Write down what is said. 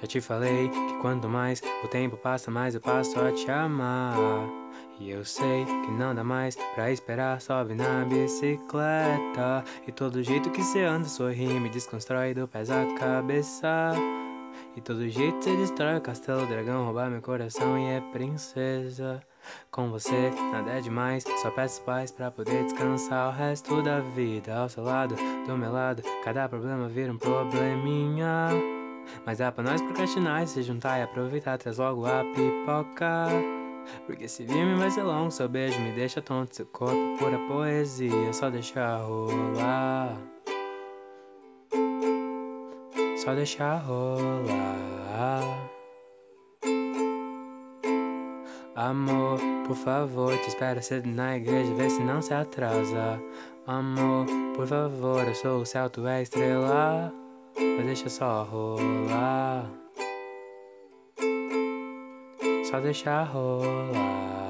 Já te falei que quanto mais o tempo passa, mais eu passo a te amar. E eu sei que não dá mais pra esperar, sobe na bicicleta. E todo jeito que cê anda, sorri, me desconstrói do pés à cabeça. E todo jeito cê destrói o castelo, dragão, roubar meu coração e é princesa. Com você, nada é demais, só peço paz pra poder descansar o resto da vida. Ao seu lado, do meu lado, cada problema vira um probleminha. Mas dá pra nós procrastinar e se juntar e aproveitar, traz logo a pipoca. Porque esse filme vai ser longo, seu beijo me deixa tonto, seu corpo pura poesia, só deixar rolar. Só deixar rolar. Amor, por favor, te espero cedo na igreja, vê se não se atrasa. Amor, por favor, eu sou o céu, tu é estrela. Mas deixa só rolar. Só deixar rolar.